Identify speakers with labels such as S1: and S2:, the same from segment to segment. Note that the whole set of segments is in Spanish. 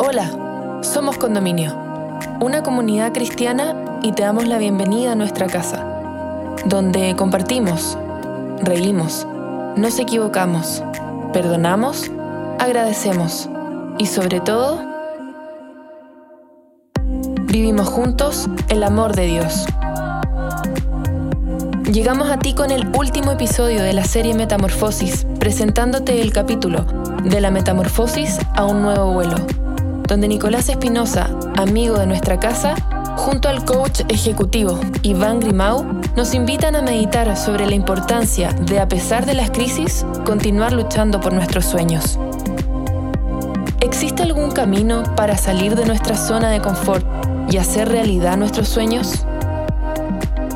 S1: Hola, somos Condominio, una comunidad cristiana y te damos la bienvenida a nuestra casa, donde compartimos, reímos, nos equivocamos, perdonamos, agradecemos y sobre todo, vivimos juntos el amor de Dios. Llegamos a ti con el último episodio de la serie Metamorfosis, presentándote el capítulo de la metamorfosis a un nuevo vuelo, donde Nicolás Espinosa, amigo de nuestra casa, junto al coach ejecutivo Iván Grimau, nos invitan a meditar sobre la importancia de, a pesar de las crisis, continuar luchando por nuestros sueños. ¿Existe algún camino para salir de nuestra zona de confort y hacer realidad nuestros sueños?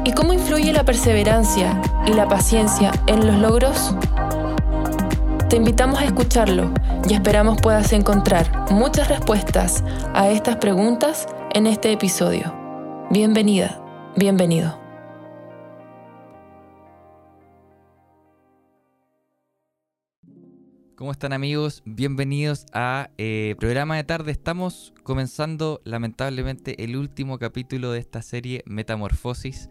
S1: ¿Y cómo influye la perseverancia y la paciencia en los logros? Te invitamos a escucharlo y esperamos puedas encontrar muchas respuestas a estas preguntas en este episodio. Bienvenida, bienvenido.
S2: ¿Cómo están amigos? Bienvenidos a eh, programa de tarde. Estamos comenzando lamentablemente el último capítulo de esta serie Metamorfosis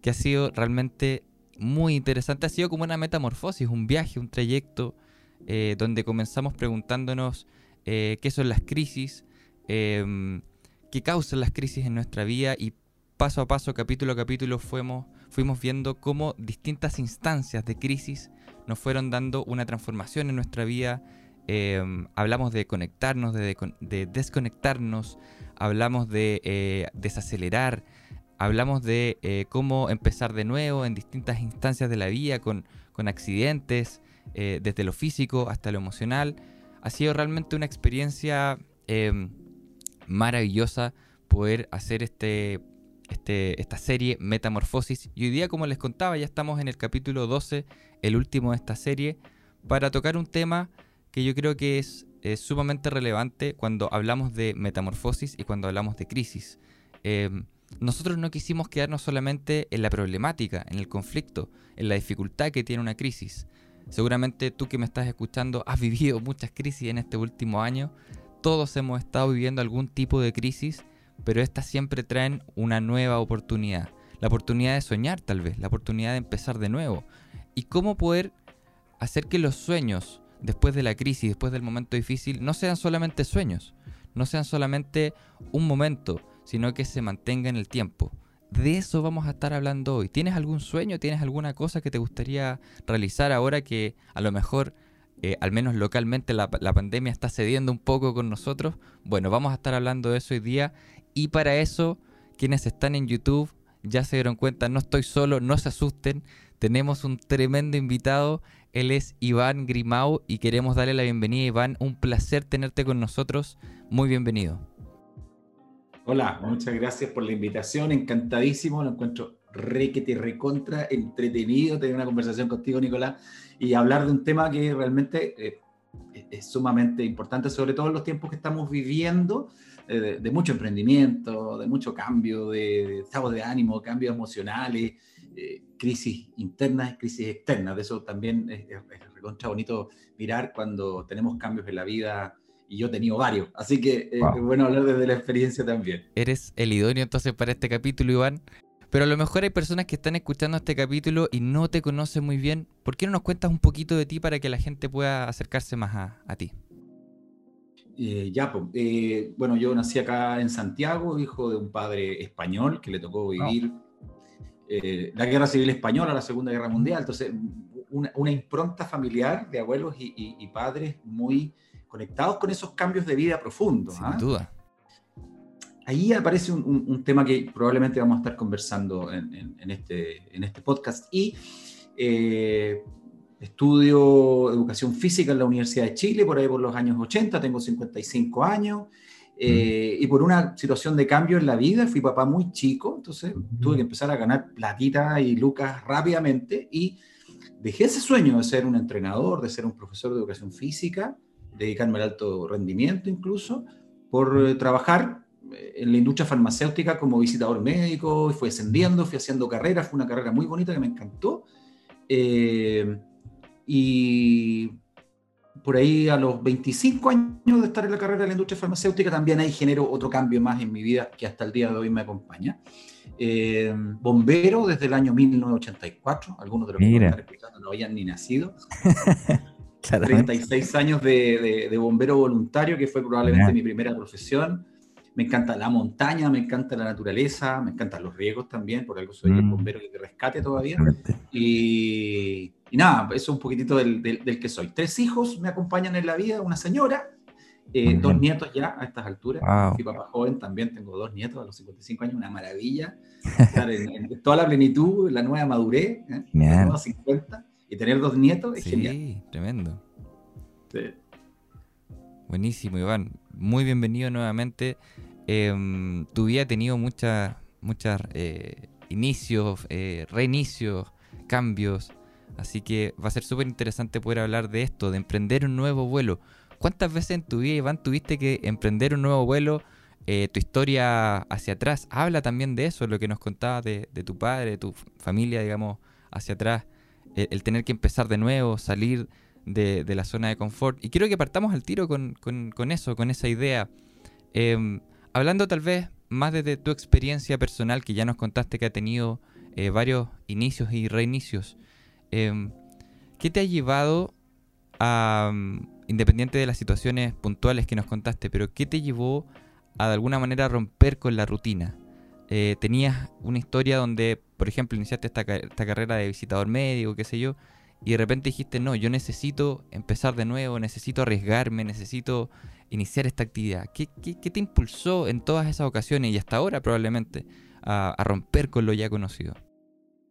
S2: que ha sido realmente muy interesante. Ha sido como una metamorfosis, un viaje, un trayecto, eh, donde comenzamos preguntándonos eh, qué son las crisis, em, qué causan las crisis en nuestra vida y paso a paso, capítulo a capítulo, fuimos, fuimos viendo cómo distintas instancias de crisis nos fueron dando una transformación en nuestra vida. Em, hablamos de conectarnos, de, de desconectarnos, hablamos de eh, desacelerar, hablamos de cómo empezar de nuevo en distintas instancias de la vida, con, accidentes, eh, desde lo físico hasta lo emocional. Ha sido realmente una experiencia em, maravillosa poder hacer este, este, esta serie Metamorfosis. Y hoy día, como les contaba, ya estamos en el capítulo 12, el último de esta serie, para tocar un tema que yo creo que es, sumamente relevante cuando hablamos de metamorfosis y cuando hablamos de crisis. Em, nosotros no quisimos quedarnos solamente en la problemática, en el conflicto, en la dificultad que tiene una crisis. Seguramente tú que me estás escuchando has vivido muchas crisis en este último año. Todos hemos estado viviendo algún tipo de crisis, pero estas siempre traen una nueva oportunidad. La oportunidad de soñar tal vez, la oportunidad de empezar de nuevo. Y cómo poder hacer que los sueños, después de la crisis, después del momento difícil, no sean solamente sueños, no sean solamente un momento, sino que se mantenga en el tiempo. De eso vamos a estar hablando hoy. ¿Tienes algún sueño? ¿Tienes alguna cosa que te gustaría realizar ahora que a lo mejor, eh, al menos localmente, la, la pandemia está cediendo un poco con nosotros? Bueno, vamos a estar hablando de eso hoy día. Y para eso, quienes están en YouTube ya se dieron cuenta, no estoy solo, no se asusten. Tenemos un tremendo invitado. Él es Iván Grimau y queremos darle la bienvenida. Iván, un placer tenerte con nosotros. Muy bienvenido.
S3: Hola, muchas gracias por la invitación, encantadísimo, lo encuentro requete recontra entretenido tener una conversación contigo, Nicolás, y hablar de un tema que realmente eh, es sumamente importante, sobre todo en los tiempos que estamos viviendo, eh, de, mucho emprendimiento, de mucho cambio de, estado de ánimo, cambios emocionales, eh, crisis internas, crisis externas. De eso también es, es recontra bonito mirar cuando tenemos cambios en la vida y yo he tenido varios. Así que eh, es bueno hablar desde la experiencia también.
S2: Eres el idóneo entonces para este capítulo, Iván. Pero a lo mejor hay personas que están escuchando este capítulo y no te conocen muy bien. ¿Por qué no nos cuentas un poquito de ti para que la gente pueda acercarse más a, ti?
S3: Eh, ya, pues, eh, bueno, yo nací acá en Santiago, hijo de un padre español que le tocó vivir la guerra civil española, la Segunda Guerra Mundial. Entonces, una, impronta familiar de abuelos y padres muy conectados con esos cambios de vida profundos.
S2: Sin ¿ah? duda.
S3: Ahí aparece un, tema que probablemente vamos a estar conversando en, este, en este podcast. Y eh, estudio educación física en la Universidad de Chile, por ahí por los años 80, tengo 55 años. Eh, y por una situación de cambio en la vida, fui papá muy chico, entonces tuve que empezar a ganar platita y lucas rápidamente y dejé ese sueño de ser un entrenador, de ser un profesor de educación física dedicarme al alto rendimiento incluso, por eh, trabajar eh, en la industria farmacéutica como visitador médico, fui ascendiendo, fui haciendo carreras, fue una carrera muy bonita que me encantó. Eh, y por ahí a los 25 años de estar en la carrera de la industria farmacéutica, también ahí genero otro cambio más en mi vida que hasta el día de hoy me acompaña. Eh, bombero desde el año 1984, algunos de los que están escuchando no habían ni nacido. 36 años de, de, bombero voluntario, que fue probablemente mi primera profesión. Me encanta la montaña, me encanta la naturaleza, me encantan los riesgos también, por algo soy mm. bombero de rescate todavía. Y, y, nada, eso es un poquitito del, del, que soy. Tres hijos me acompañan en la vida, una señora, eh, dos nietos ya a estas alturas. Mi papá joven también, tengo dos nietos a los 55 años, una maravilla. Estar en, toda la plenitud, la nueva madurez, ¿eh? la 50, y tener dos nietos es
S2: sí, tremendo. Sí. Buenísimo, Iván. Muy bienvenido nuevamente. Em, tu vida ha tenido muchas, muchas eh, inicios, eh, reinicios, cambios. Así que va a ser súper interesante poder hablar de esto, de emprender un nuevo vuelo. ¿Cuántas veces en tu vida, Iván, tuviste que emprender un nuevo vuelo? Eh, tu historia hacia atrás habla también de eso, lo que nos contabas de, tu padre, de tu familia, digamos, hacia atrás. El tener que empezar de nuevo, salir de, la zona de confort. Y quiero que partamos al tiro con, eso, con esa idea. Em, hablando tal vez más desde tu experiencia personal, que ya nos contaste que ha tenido eh, varios inicios y reinicios. Em, ¿Qué te ha llevado a, mm, independiente de las situaciones puntuales que nos contaste, pero qué te llevó a de alguna manera romper con la rutina? Eh, tenías una historia donde, por ejemplo, iniciaste esta, esta carrera de visitador médico, qué sé yo, y de repente dijiste, no, yo necesito empezar de nuevo, necesito arriesgarme, necesito iniciar esta actividad. ¿Qué, te impulsó en todas esas ocasiones y hasta ahora probablemente a, romper con lo ya conocido?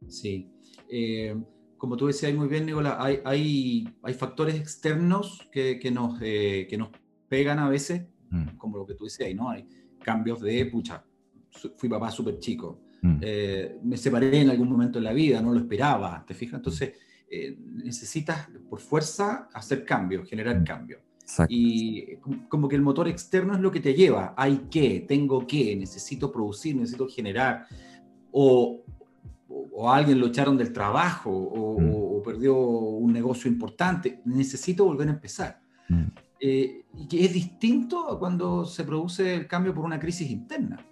S3: Sí. Eh, como tú decías muy bien, Nicolás, hay, hay, factores externos que, nos, eh, que nos pegan a veces, mm. como lo que tú decías, ¿no? Hay cambios de, pucha, fui papá súper chico, mm. eh, me separé en algún momento de la vida, no lo esperaba, ¿te fijas? Entonces eh, necesitas por fuerza hacer cambios, generar mm. cambios. Y como que el motor externo es lo que te lleva. Hay que, tengo que, necesito producir, necesito generar. O, o, alguien lo echaron del trabajo o, mm. perdió un negocio importante. Necesito volver a empezar. Mm. Eh, y que es distinto a cuando se produce el cambio por una crisis interna.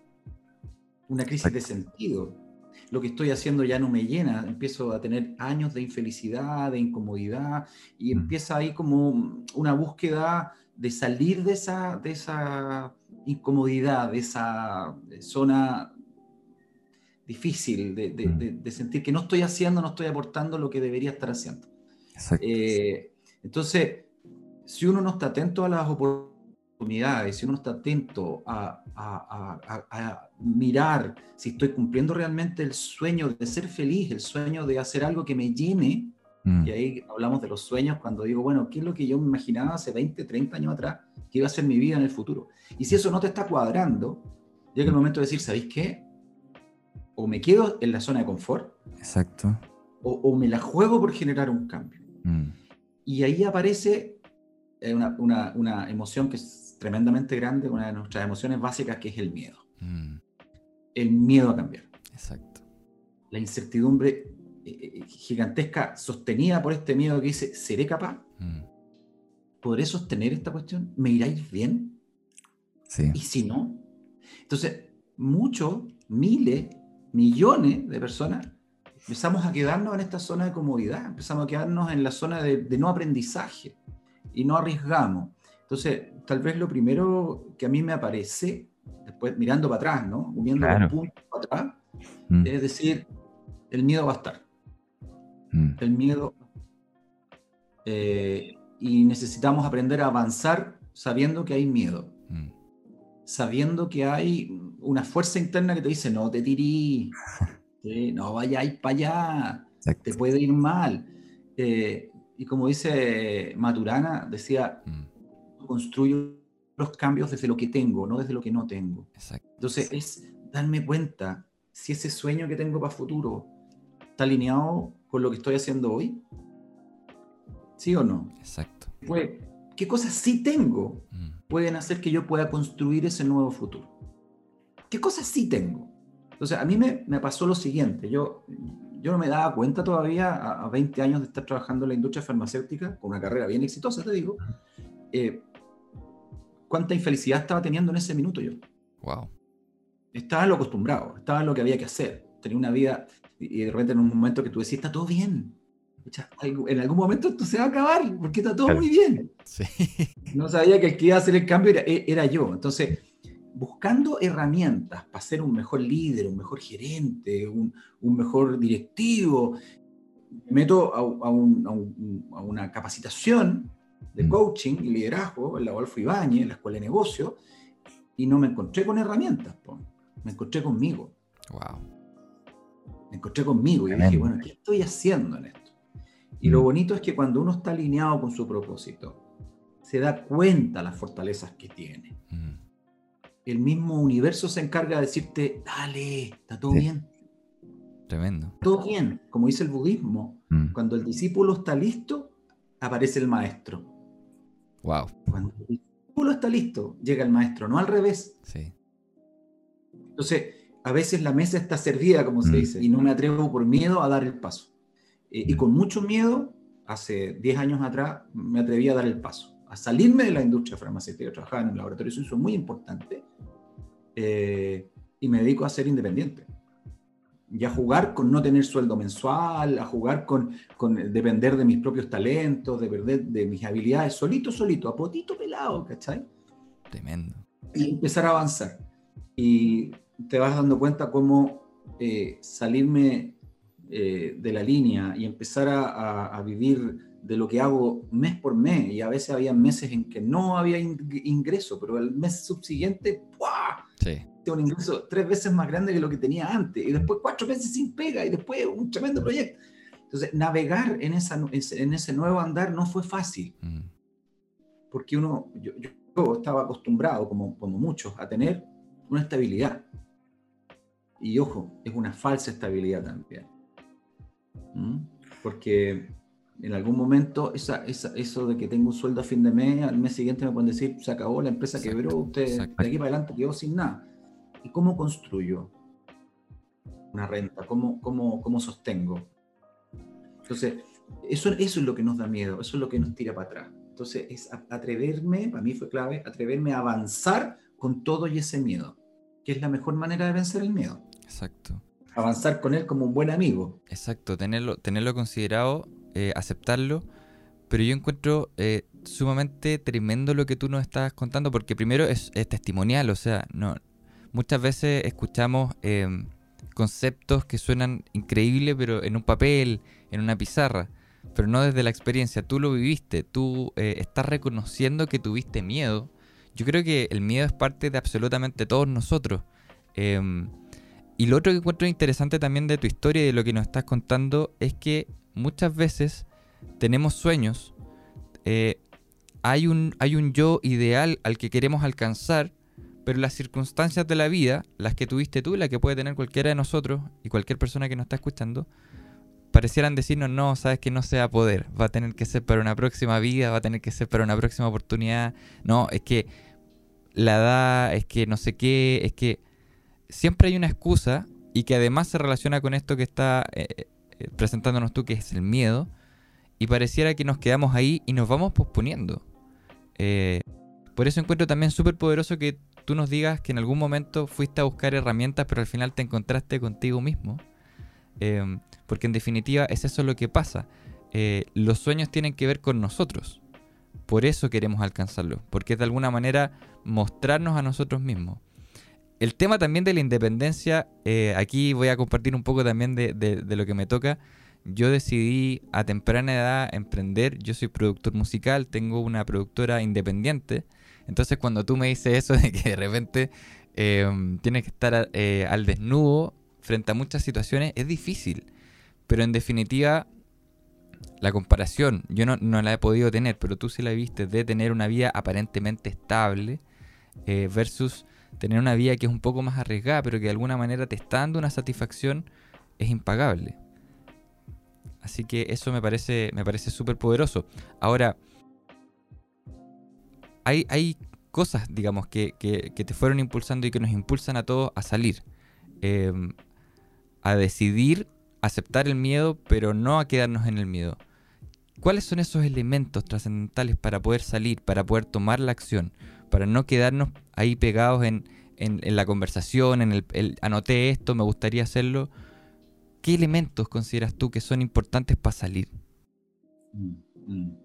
S3: Una crisis de sentido lo que estoy haciendo ya no me llena, empiezo a tener años de infelicidad, de incomodidad, y mm. empieza ahí como una búsqueda de salir de esa, de esa incomodidad, de esa zona difícil, de, mm. sentir que no estoy haciendo, no estoy aportando lo que debería estar haciendo. Eh, entonces, si uno no está atento a las oportunidades, si uno está atento a, mirar si estoy cumpliendo realmente el sueño de ser feliz, el sueño de hacer algo que me llene, mm. y ahí hablamos de los sueños cuando digo, bueno, ¿qué es lo que yo me imaginaba hace 20, 30 años atrás que iba a ser mi vida en el futuro? Y si eso no te está cuadrando, llega el momento de decir, ¿sabéis qué? O me quedo en la zona de confort.
S2: Exacto.
S3: O, me la juego por generar un cambio. Mm. Y ahí aparece eh, una, una, una emoción que tremendamente grande, una de nuestras emociones básicas, que es el miedo. Mm. El miedo a cambiar.
S2: Exacto.
S3: La incertidumbre eh, eh, gigantesca sostenida por este miedo que dice, ¿seré capaz? Mm. ¿Podré sostener esta cuestión? ¿Me irá a ir bien?
S2: Sí.
S3: ¿Y si no? Entonces, muchos, miles, millones de personas empezamos a quedarnos en esta zona de comodidad, empezamos a quedarnos en la zona de, de no aprendizaje y no arriesgamos. Entonces, tal vez lo primero que a mí me aparece, después mirando para atrás, ¿no? Uniendo los puntos para atrás, mm. es decir, el miedo va a estar. Mm. El miedo. Eh, y necesitamos aprender a avanzar sabiendo que hay miedo. Mm. Sabiendo que hay una fuerza interna que te dice, no te tirí, no vayáis para allá, te puede ir mal. Eh, y como dice Maturana, decía, construyo los cambios desde lo que tengo, no desde lo que no tengo. Entonces es darme cuenta si ese sueño que tengo para futuro está alineado con lo que estoy haciendo hoy. ¿Sí o no?
S2: Exacto.
S3: Pues, ¿qué cosas sí tengo mm. pueden hacer que yo pueda construir ese nuevo futuro? ¿Qué cosas sí tengo? Entonces, a mí me, me pasó lo siguiente. Yo, yo no me daba cuenta todavía a, 20 años de estar trabajando en la industria farmacéutica, con una carrera bien exitosa, te digo, eh, cuánta infelicidad estaba teniendo en ese minuto yo.
S2: Wow.
S3: Estaba lo acostumbrado, estaba lo que había que hacer. Tenía una vida y de repente en un momento que tú decías, está todo bien. En algún momento esto se va a acabar porque está todo muy bien. Sí. No sabía que el que iba a hacer el cambio era, era yo. Entonces, buscando herramientas para ser un mejor líder, un mejor gerente, un, un mejor directivo, meto a, a, a, una capacitación de mm. coaching y liderazgo en la Adolfo Ibáñez, en la Escuela de Negocio, y no me encontré con herramientas, me encontré conmigo.
S2: Wow.
S3: Me encontré conmigo y dije, bueno, ¿qué estoy haciendo en esto? Y lo mm. bonito es que cuando uno está alineado con su propósito, se da cuenta las fortalezas que tiene. Mm. El mismo universo se encarga de decirte, dale, está todo bien.
S2: Tremendo.
S3: Todo bien, como dice el budismo, mm. cuando el discípulo está listo, aparece el maestro.
S2: Wow.
S3: Cuando el discípulo está listo, llega el maestro, no al revés.
S2: Sí.
S3: Entonces, a veces la mesa está servida, como se dice, y no me atrevo por miedo a dar el paso. Eh, y con mucho miedo, hace 10 años atrás, me atreví a dar el paso, a salirme de la industria farmacéutica. Trabajaba en un laboratorio suizo muy importante eh, y me dedico a ser independiente. Y a jugar con no tener sueldo mensual, a jugar con, con depender de mis propios talentos, de perder de mis habilidades, solito, solito, a potito pelado, ¿cachai?
S2: Tremendo.
S3: Y empezar a avanzar. Y te vas dando cuenta cómo eh, salirme eh, de la línea y empezar a, vivir de lo que hago mes por mes, y a veces había meses en que no había ingreso, pero el mes subsiguiente, ¡buah! Sí. Un ingreso tres veces más grande que lo que tenía antes, y después cuatro meses sin pega, y después un tremendo proyecto. Entonces, navegar en, esa, en ese nuevo andar no fue fácil, mm. porque uno, yo, yo, estaba acostumbrado, como, como muchos, a tener una estabilidad. Y ojo, es una falsa estabilidad también. Porque en algún momento esa, eso de que tengo un sueldo a fin de mes, al mes siguiente me pueden decir, se acabó la empresa, quebró, usted de aquí para adelante quedó sin nada. ¿Y cómo construyo una renta? ¿Cómo, cómo, cómo sostengo? Entonces, eso, eso es lo que nos da miedo, eso es lo que nos tira para atrás. Entonces, es atreverme, para mí fue clave, atreverme a avanzar con todo y ese miedo, que es la mejor manera de vencer el miedo.
S2: Exacto
S3: avanzar con él como un buen amigo.
S2: Exacto, tenerlo, tenerlo considerado, eh, aceptarlo, pero yo encuentro eh, sumamente tremendo lo que tú nos estás contando, porque primero es, testimonial, o sea, no, muchas veces escuchamos em, conceptos que suenan increíbles, pero en un papel, en una pizarra, pero no desde la experiencia, tú lo viviste, tú eh, estás reconociendo que tuviste miedo. Yo creo que el miedo es parte de absolutamente todos nosotros. Em, y lo otro que encuentro interesante también de tu historia y de lo que nos estás contando es que muchas veces tenemos sueños, eh, hay, un, hay un yo ideal al que queremos alcanzar, pero las circunstancias de la vida, las que tuviste tú, las que puede tener cualquiera de nosotros y cualquier persona que nos está escuchando, parecieran decirnos, no, sabes que no se va a poder, va a tener que ser para una próxima vida, va a tener que ser para una próxima oportunidad, no, es que la edad, es que no sé qué, es que siempre hay una excusa y que además se relaciona con esto que está eh, eh, presentándonos tú, que es el miedo, y pareciera que nos quedamos ahí y nos vamos posponiendo. Eh, por eso encuentro también súper poderoso que tú nos digas que en algún momento fuiste a buscar herramientas, pero al final te encontraste contigo mismo. porque en definitiva es eso lo que pasa. los sueños tienen que ver con nosotros. Por eso queremos alcanzarlo. Porque es de alguna manera mostrarnos a nosotros mismos el tema también de la independencia, eh, aquí voy a compartir un poco también de, lo que me toca. Yo decidí a temprana edad emprender, yo soy productor musical, tengo una productora independiente, entonces cuando tú me dices eso de que de repente em, tienes que estar eh, al desnudo frente a muchas situaciones, es difícil, pero en definitiva la comparación, yo no, la he podido tener, pero tú sí la viste, de tener una vida aparentemente estable eh, versus tener una vida que es un poco más arriesgada, pero que de alguna manera te está dando una satisfacción, es impagable. Así que eso me parece me parece súper poderoso. Ahora, hay, cosas, digamos, que, te fueron impulsando y que nos impulsan a todos a salir. Em, a decidir aceptar el miedo, pero no a quedarnos en el miedo. ¿Cuáles son esos elementos trascendentales para poder salir, para poder tomar la acción, para no quedarnos ahí pegados en, la conversación, en el, anoté esto, me gustaría hacerlo? ¿Qué elementos consideras tú que son importantes para salir?
S3: Mm, mm.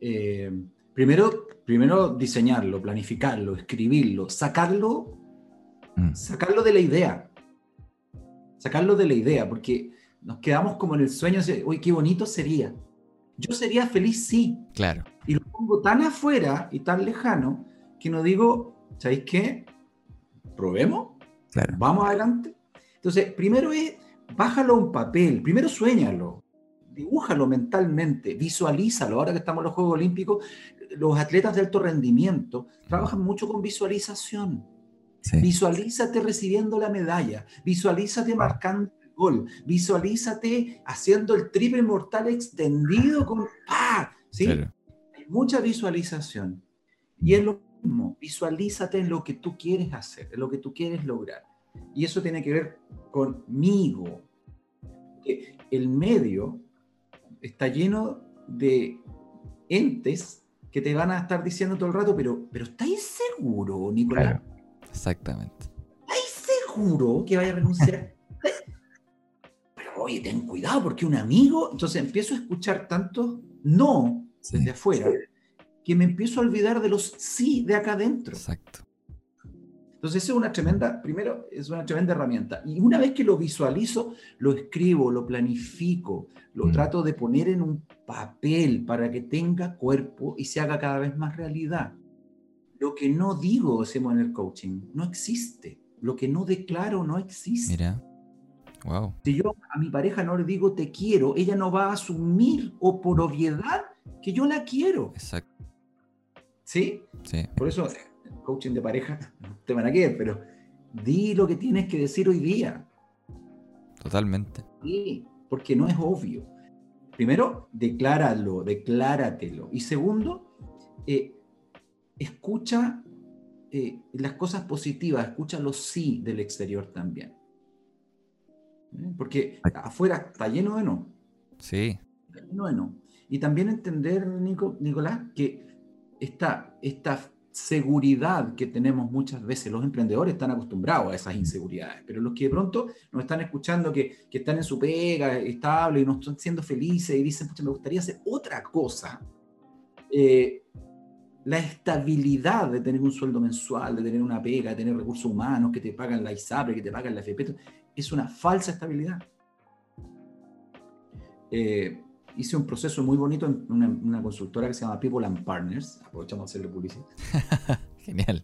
S3: Eh, primero, primero diseñarlo, planificarlo, escribirlo, sacarlo, mm. sacarlo de la idea. Sacarlo de la idea, porque nos quedamos como en el sueño de, uy, qué bonito sería. Yo sería feliz, sí.
S2: Claro.
S3: Y lo pongo tan afuera y tan lejano que no digo, ¿sabéis qué? Probemos.
S2: Claro.
S3: Vamos adelante. Entonces, primero es, bájalo a un papel, primero sueñalo, dibújalo mentalmente, visualízalo. Ahora que estamos en los Juegos Olímpicos, los atletas de alto rendimiento trabajan mucho con visualización. Visualízate recibiendo la medalla, visualízate marcando gol. Visualízate haciendo el triple mortal extendido con ¡pah! ¿Sí? Hay mucha visualización. Y es lo mismo, visualízate en lo que tú quieres hacer, en lo que tú quieres lograr. Y eso tiene que ver conmigo. El medio está lleno de entes que te van a estar diciendo todo el rato, pero, pero ¿estáis seguro, Nicolás?
S2: Exactamente.
S3: ¿Estáis seguro que vaya a renunciar? oye, ten cuidado porque un amigo, entonces empiezo a escuchar tantos no desde afuera que me empiezo a olvidar de los sí de acá adentro.
S2: Exacto.
S3: Entonces es una tremenda, primero, es una tremenda herramienta. Y una vez que lo visualizo, lo escribo, lo planifico, lo mm. trato de poner en un papel para que tenga cuerpo y se haga cada vez más realidad. Lo que no digo, hacemos en el coaching, no existe. Lo que no declaro no existe.
S2: Mira.
S3: Si yo a mi pareja no le digo te quiero, ella no va a asumir o por obviedad que yo la quiero.
S2: Exacto.
S3: ¿Sí?
S2: Sí.
S3: Por eso, coaching de pareja, te van a querer, pero di lo que tienes que decir hoy día.
S2: Totalmente.
S3: Sí, porque no es obvio. Primero, decláralo, decláratelo. Y segundo, eh, escucha eh, las cosas positivas, escucha los sí del exterior también. Porque afuera está lleno de no.
S2: Sí.
S3: Está lleno de no. Y también entender, Nico, Nicolás, que esta, esta seguridad que tenemos muchas veces, los emprendedores están acostumbrados a esas inseguridades, pero los que de pronto nos están escuchando, que, que están en su pega estable y no están siendo felices y dicen, me gustaría hacer otra cosa. Eh, la estabilidad de tener un sueldo mensual, de tener una pega, de tener recursos humanos que te pagan la ISAPRE, que te pagan la FP, es una falsa estabilidad. Eh, hice un proceso muy bonito en una, consultora que se llama People and Partners. Aprovechamos a hacerle publicidad.
S2: Genial.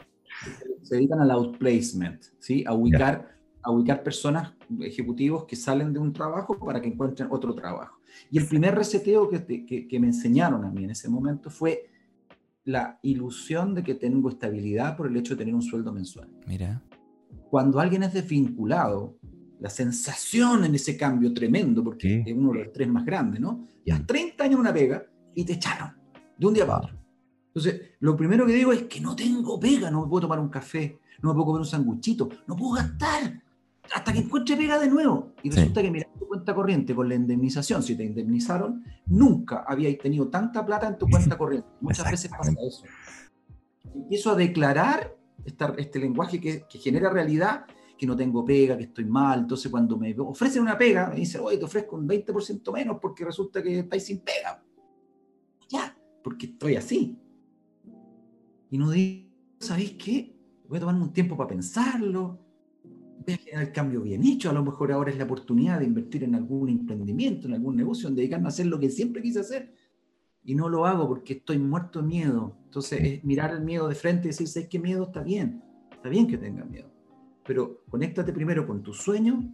S3: Se dedican al outplacement, ¿sí? a, ubicar, a ubicar personas, ejecutivos que salen de un trabajo para que encuentren otro trabajo. Y el primer reseteo que, que, que me enseñaron a mí en ese momento fue la ilusión de que tengo estabilidad por el hecho de tener un sueldo mensual.
S2: Mira.
S3: Cuando alguien es desvinculado, la sensación en ese cambio tremendo, porque es uno de los tres más grandes, ¿no? Llevas 30 años en una pega y te echaron de un día para otro. Entonces, lo primero que digo es que no tengo pega, no me puedo tomar un café, no me puedo comer un sanguchito, no puedo gastar hasta que encuentre pega de nuevo. Y resulta que mira tu cuenta corriente con la indemnización, si te indemnizaron, nunca habíais tenido tanta plata en tu cuenta corriente. Muchas veces pasa eso. Empiezo a declarar este lenguaje que, que genera realidad que no tengo pega, que estoy mal. Entonces, cuando me ofrecen una pega, me dicen, oye, te ofrezco un 20% menos porque resulta que estáis sin pega. Ya, porque estoy así. Y no digo, ¿sabéis qué? Voy a tomarme un tiempo para pensarlo. Voy a generar el cambio bien hecho. A lo mejor ahora es la oportunidad de invertir en algún emprendimiento, en algún negocio, en dedicarme a hacer lo que siempre quise hacer. Y no lo hago porque estoy muerto de miedo. Entonces, es mirar el miedo de frente y decir, ¿sabes qué miedo? Está bien. Está bien que tenga miedo pero conéctate primero con tu sueño,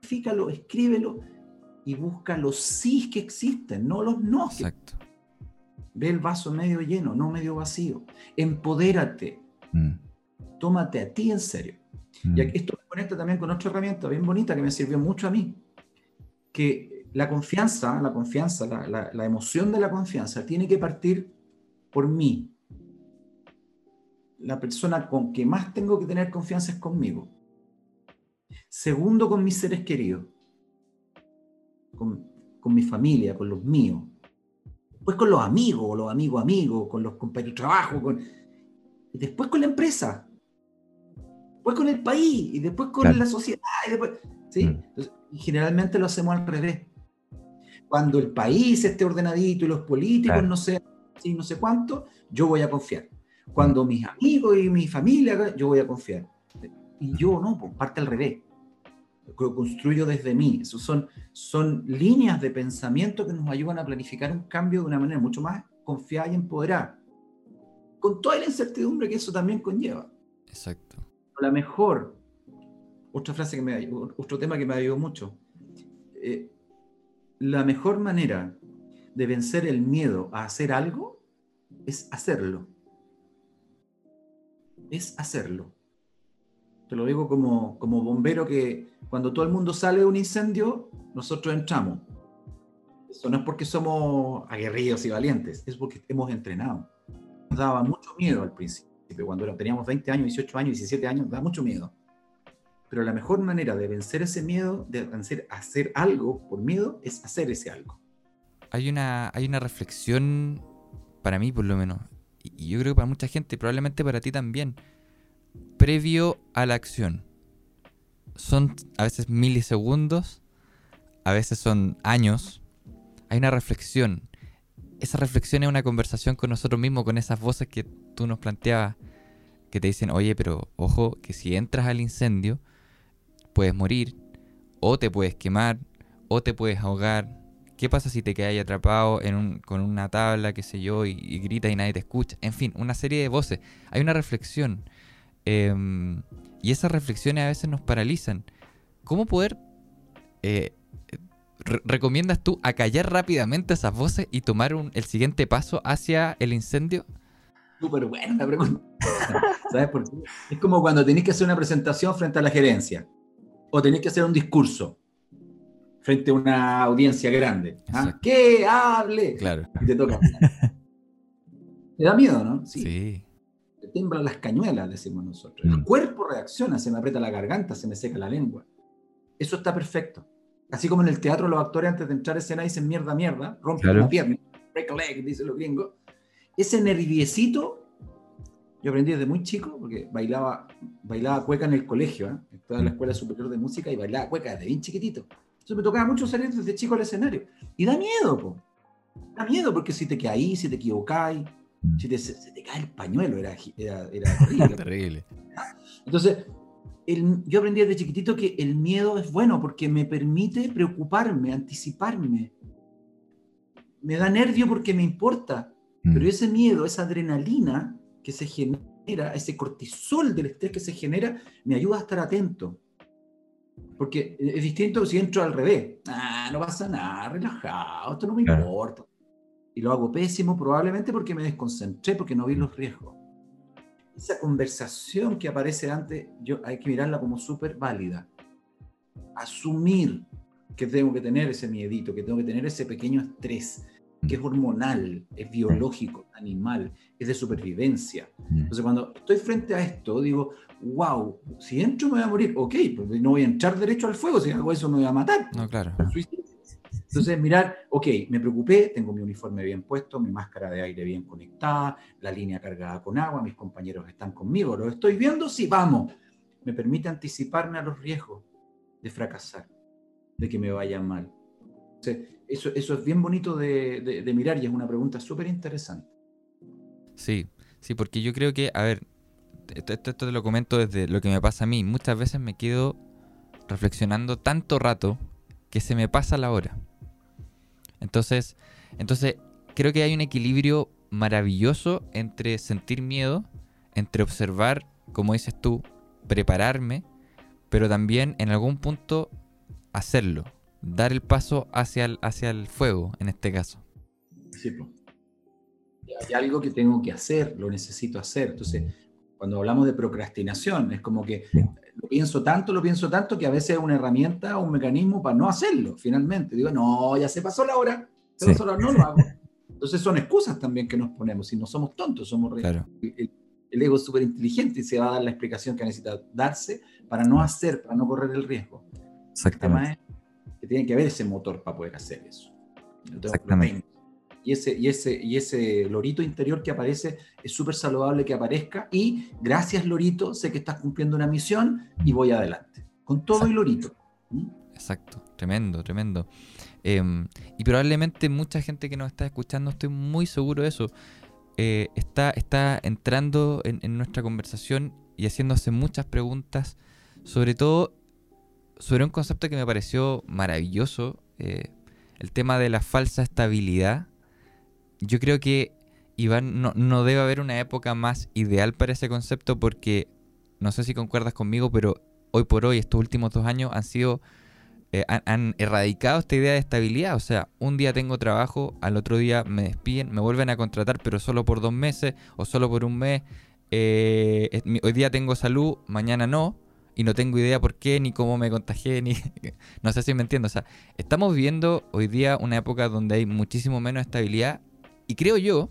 S3: fíjalo, escríbelo y busca los sí que existen, no los no.
S2: Exacto.
S3: Ve el vaso medio lleno, no medio vacío. Empodérate. Mm. Tómate a ti en serio. Y mm. esto me conecta también con otra herramienta bien bonita que me sirvió mucho a mí, que la confianza, la confianza, la, la emoción de la confianza tiene que partir por mí, la persona con que más tengo que tener confianza es conmigo. Segundo, con mis seres queridos. con, con mi familia, con los míos. Después con los amigos, los amigos amigos, con los compañeros de trabajo, con... y después con la empresa, después con el país, y después con la sociedad, y después... ¿sí? Mm. generalmente lo hacemos al revés. Cuando el país esté ordenadito y los políticos no sé, sí, no sé cuánto, yo voy a confiar. Cuando mis amigos y mi familia, yo voy a confiar. Y yo no, pues parte al revés. Lo construyo desde mí. Eso son, son líneas de pensamiento que nos ayudan a planificar un cambio de una manera mucho más confiada y empoderada. Con toda la incertidumbre que eso también conlleva.
S2: Exacto.
S3: La mejor, otra frase que me otro tema que me ayudó mucho. Eh, la mejor manera de vencer el miedo a hacer algo es hacerlo. Es hacerlo. Te lo digo como, como bombero que cuando todo el mundo sale de un incendio, nosotros entramos. Eso no es porque somos aguerridos y valientes, es porque hemos entrenado. Nos daba mucho miedo al principio, cuando teníamos 20 años, 18 años, 17 años, da mucho miedo. Pero la mejor manera de vencer ese miedo, de vencer, hacer algo por miedo, es hacer ese algo.
S2: Hay una, hay una reflexión, para mí por lo menos, y yo creo que para mucha gente, probablemente para ti también, previo a la acción. Son a veces milisegundos, a veces son años. Hay una reflexión. Esa reflexión es una conversación con nosotros mismos, con esas voces que tú nos planteabas, que te dicen, oye, pero ojo, que si entras al incendio, puedes morir, o te puedes quemar, o te puedes ahogar. ¿Qué pasa si te quedas atrapado con una tabla, qué sé yo, y, y gritas y nadie te escucha? En fin, una serie de voces. Hay una reflexión. Em, y esas reflexiones a veces nos paralizan. ¿Cómo poder... Eh, ¿Recomiendas tú acallar rápidamente esas voces y tomar el siguiente paso hacia el incendio?
S3: Súper buena pregunta. ¿Sabes por qué? Es como cuando tenéis que hacer una presentación frente a la gerencia o tenéis que hacer un discurso frente a una audiencia grande. ¿ah? ¿Qué? Hable.
S2: Claro.
S3: Y te toca. Te da miedo, ¿no?
S2: sí
S3: temblan las cañuelas, decimos nosotros. El mm. cuerpo reacciona, se me aprieta la garganta, se me seca la lengua. Eso está perfecto. Así como en el teatro los actores antes de entrar a escena dicen mierda, mierda, rompen la pierna, break a leg, dicen los gringos. Ese nerviecito, yo aprendí desde muy chico, porque bailaba, bailaba cueca en el colegio, ¿eh? estaba en la escuela superior de música y bailaba cueca desde bien chiquitito. Entonces me tocaba mucho salir desde chico al escenario. Y da miedo, po. Da miedo porque si te caí, si te equivocáis. Si te, se te cae el pañuelo, era, era,
S2: terrible.
S3: Entonces, yo aprendí desde chiquitito que el miedo es bueno porque me permite preocuparme, anticiparme. Me da nervio porque me importa, mm. pero ese miedo, esa adrenalina que se genera, ese cortisol del estrés que se genera, me ayuda a estar atento. Porque es distinto si entro al revés. Ah, no pasa nada, relajado, esto no me importa y lo hago pésimo probablemente porque me desconcentré, porque no vi los riesgos. Esa conversación que aparece antes, yo, hay que mirarla como súper válida. Asumir que tengo que tener ese miedito, que tengo que tener ese pequeño estrés, que es hormonal, es biológico, animal, es de supervivencia. Entonces, cuando estoy frente a esto, digo, wow, si entro me voy a morir, ok, pues no voy a entrar derecho al fuego, si hago eso me voy a matar.
S2: No, claro.
S3: Entonces, mirar, ok, me preocupé, tengo mi uniforme bien puesto, mi máscara de aire bien conectada, la línea cargada con agua, mis compañeros están conmigo, ¿lo estoy viendo? Sí, vamos. Me permite anticiparme a los riesgos de fracasar, de que me vaya mal. Entonces, eso, eso es bien bonito de, mirar y es una pregunta súper interesante.
S2: Sí, sí, porque yo creo que, a ver, esto, esto, te lo comento desde lo que me pasa a mí. Muchas veces me quedo reflexionando tanto rato que se me pasa la hora. Entonces, entonces creo que hay un equilibrio maravilloso entre sentir miedo, entre observar, como dices tú, prepararme, pero también en algún punto hacerlo, dar el paso hacia el, hacia el fuego, en este caso.
S3: Sí, hay algo que tengo que hacer, lo necesito hacer. Entonces, cuando hablamos de procrastinación, es como que lo pienso tanto, lo pienso tanto, que a veces es una herramienta, un mecanismo para no hacerlo, finalmente. Digo, no, ya se pasó la hora, se pasó la hora, no lo hago. Entonces son excusas también que nos ponemos, y no somos tontos, somos
S2: claro.
S3: el, ego es súper inteligente y se va a dar la explicación que necesita darse para no hacer, para no correr el riesgo.
S2: Exactamente.
S3: El tema es que tiene que haber ese motor para poder hacer eso.
S2: Exactamente.
S3: Y ese, y, ese, y ese lorito interior que aparece es súper saludable que aparezca y gracias lorito, sé que estás cumpliendo una misión y voy adelante. Con todo y lorito. ¿Mm?
S2: Exacto, tremendo, tremendo. Em, y probablemente mucha gente que nos está escuchando, estoy muy seguro de eso, eh, está, está entrando en, nuestra conversación y haciéndose muchas preguntas, sobre todo sobre un concepto que me pareció maravilloso, eh, el tema de la falsa estabilidad. Yo creo que, Iván, no, no debe haber una época más ideal para ese concepto porque, no sé si concuerdas conmigo, pero hoy por hoy, estos últimos dos años han sido eh, han, erradicado esta idea de estabilidad. O sea, un día tengo trabajo, al otro día me despiden, me vuelven a contratar, pero solo por dos meses o solo por un mes. Eh, hoy día tengo salud, mañana no, y no tengo idea por qué, ni cómo me contagié, ni... no sé si me entiendo. O sea, estamos viendo hoy día una época donde hay muchísimo menos estabilidad, y creo yo,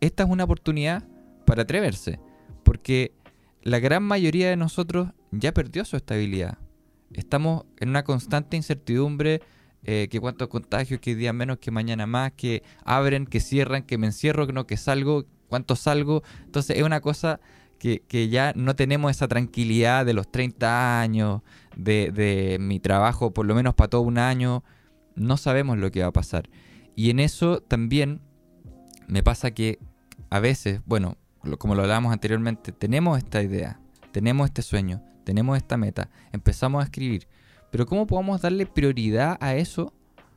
S2: esta es una oportunidad para atreverse, porque la gran mayoría de nosotros ya perdió su estabilidad estamos en una constante incertidumbre, eh, que cuántos contagios, que día menos, que mañana más, que abren, que cierran, que me encierro, que no, que salgo, cuánto salgo. Entonces es una cosa que, ya no tenemos esa tranquilidad de los 30 años, de, de mi trabajo por lo menos para todo un año, no sabemos lo que va a pasar. Y en eso también me pasa que a veces, bueno, como lo hablábamos anteriormente, tenemos esta idea, tenemos este sueño, tenemos esta meta, empezamos a escribir, pero ¿cómo podemos darle prioridad a eso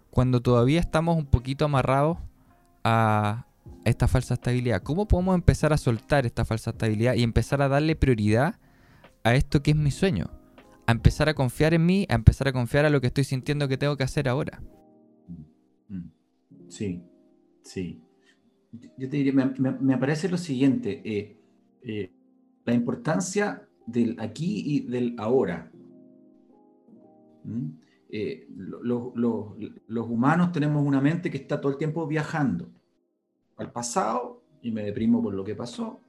S2: cuando todavía estamos un poquito amarrados a esta falsa estabilidad? ¿Cómo podemos empezar a soltar esta falsa estabilidad y empezar a darle prioridad a esto que es mi sueño? A empezar a confiar en mí, a empezar a confiar a lo que estoy sintiendo que tengo que hacer ahora.
S3: Sí, sí. Yo te diría, me, parece lo siguiente, eh, eh, la importancia del aquí y del ahora. ¿Mm? Eh, los humanos tenemos una mente que está todo el tiempo viajando al pasado y me deprimo por lo que pasó,